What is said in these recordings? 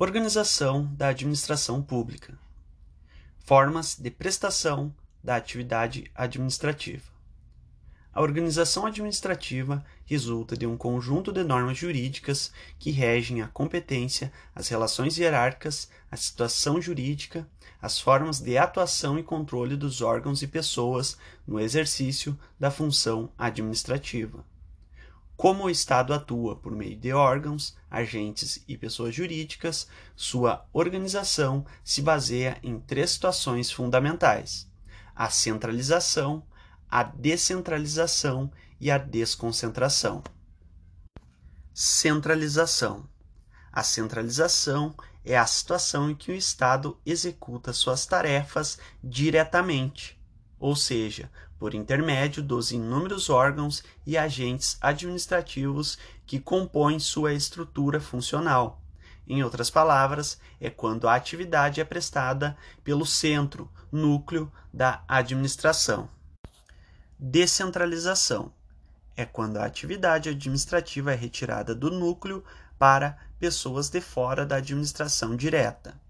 Organização da administração pública. Formas de prestação da atividade administrativa. A organização administrativa resulta de um conjunto de normas jurídicas que regem a competência, as relações hierárquicas, a situação jurídica, as formas de atuação e controle dos órgãos e pessoas no exercício da função administrativa como o Estado atua por meio de órgãos, agentes e pessoas jurídicas, sua organização se baseia em três situações fundamentais: a centralização, a descentralização e a desconcentração. Centralização. A centralização é a situação em que o Estado executa suas tarefas diretamente, ou seja, por intermédio dos inúmeros órgãos e agentes administrativos que compõem sua estrutura funcional. Em outras palavras, é quando a atividade é prestada pelo centro, núcleo da administração. Descentralização é quando a atividade administrativa é retirada do núcleo para pessoas de fora da administração direta,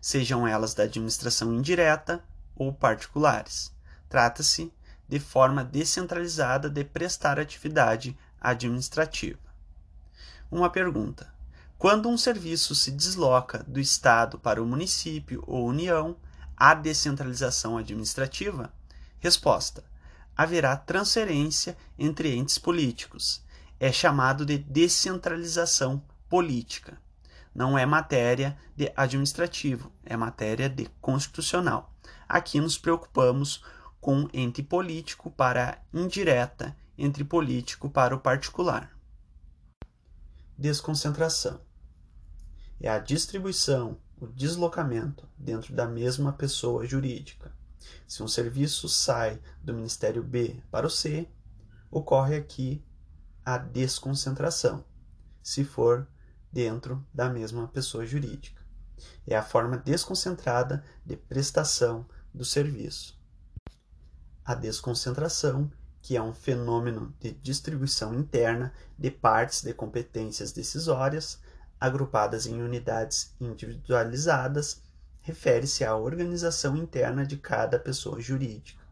sejam elas da administração indireta ou particulares. Trata-se de forma descentralizada de prestar atividade administrativa. Uma pergunta: quando um serviço se desloca do Estado para o município ou União, há descentralização administrativa? Resposta: haverá transferência entre entes políticos. É chamado de descentralização política. Não é matéria de administrativo, é matéria de constitucional. Aqui nos preocupamos com ente político para indireta, entre político para o particular. Desconcentração é a distribuição, o deslocamento dentro da mesma pessoa jurídica. Se um serviço sai do Ministério B para o C, ocorre aqui a desconcentração, se for dentro da mesma pessoa jurídica. É a forma desconcentrada de prestação do serviço a desconcentração, que é um fenômeno de distribuição interna de partes de competências decisórias, agrupadas em unidades individualizadas, refere-se à organização interna de cada pessoa jurídica.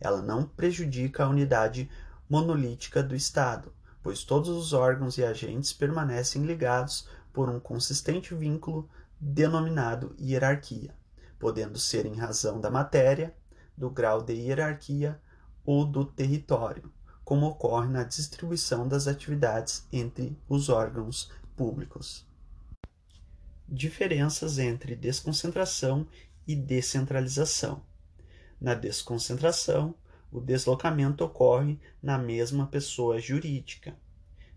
Ela não prejudica a unidade monolítica do Estado, pois todos os órgãos e agentes permanecem ligados por um consistente vínculo denominado hierarquia, podendo ser em razão da matéria, do grau de hierarquia ou do território, como ocorre na distribuição das atividades entre os órgãos públicos. Diferenças entre desconcentração e descentralização. Na desconcentração, o deslocamento ocorre na mesma pessoa jurídica.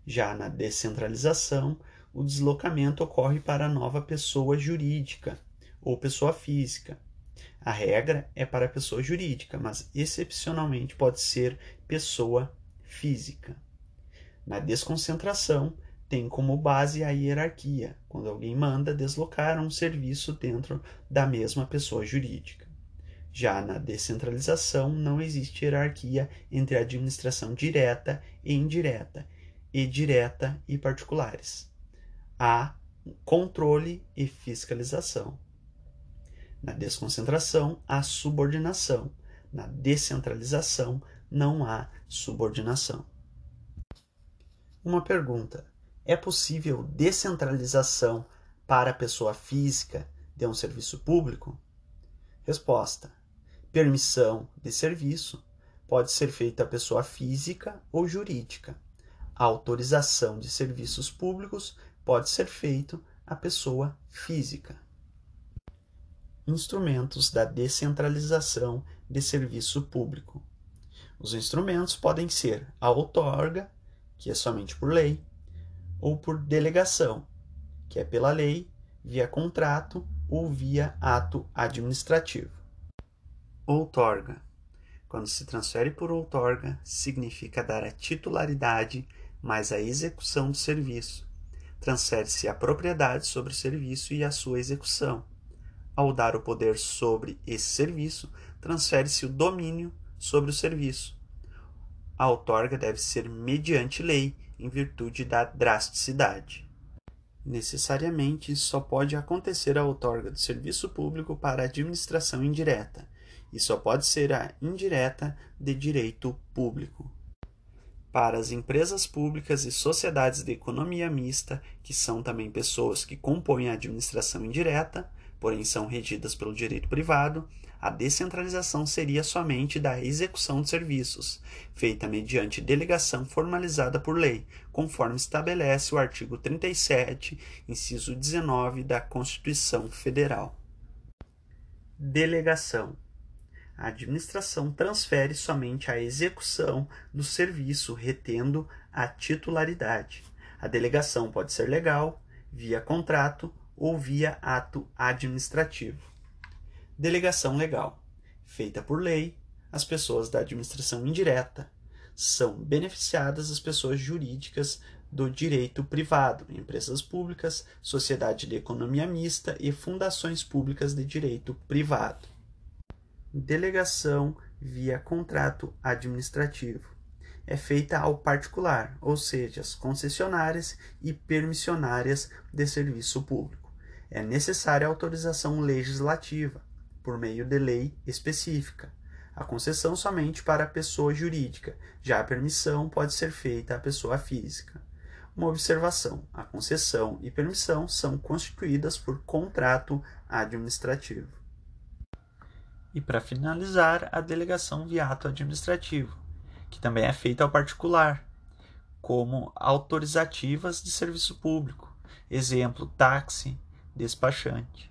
Já na descentralização, o deslocamento ocorre para a nova pessoa jurídica ou pessoa física, a regra é para pessoa jurídica, mas excepcionalmente pode ser pessoa física. Na desconcentração, tem como base a hierarquia, quando alguém manda deslocar um serviço dentro da mesma pessoa jurídica. Já na descentralização, não existe hierarquia entre a administração direta e indireta, e direta e particulares. Há controle e fiscalização. Na desconcentração, há subordinação. Na descentralização, não há subordinação. Uma pergunta: é possível descentralização para a pessoa física de um serviço público? Resposta: permissão de serviço pode ser feita à pessoa física ou jurídica. A autorização de serviços públicos pode ser feito à pessoa física instrumentos da descentralização de serviço público. Os instrumentos podem ser a outorga, que é somente por lei, ou por delegação, que é pela lei, via contrato ou via ato administrativo. Outorga. Quando se transfere por outorga, significa dar a titularidade mais a execução do serviço. Transfere-se a propriedade sobre o serviço e a sua execução ao dar o poder sobre esse serviço, transfere-se o domínio sobre o serviço. A outorga deve ser mediante lei, em virtude da drasticidade. Necessariamente só pode acontecer a outorga do serviço público para a administração indireta, e só pode ser a indireta de direito público. Para as empresas públicas e sociedades de economia mista, que são também pessoas que compõem a administração indireta, porém são regidas pelo direito privado, a descentralização seria somente da execução de serviços, feita mediante delegação formalizada por lei, conforme estabelece o artigo 37, inciso 19 da Constituição Federal. Delegação. A administração transfere somente a execução do serviço, retendo a titularidade. A delegação pode ser legal, via contrato ou via ato administrativo. Delegação legal. Feita por lei, as pessoas da administração indireta são beneficiadas as pessoas jurídicas do direito privado, empresas públicas, sociedade de economia mista e fundações públicas de direito privado. Delegação via contrato administrativo é feita ao particular, ou seja, as concessionárias e permissionárias de serviço público. É necessária autorização legislativa, por meio de lei específica. A concessão somente para a pessoa jurídica, já a permissão pode ser feita à pessoa física. Uma observação: a concessão e permissão são constituídas por contrato administrativo. E para finalizar, a delegação via ato administrativo, que também é feita ao particular, como autorizativas de serviço público, exemplo, táxi, despachante.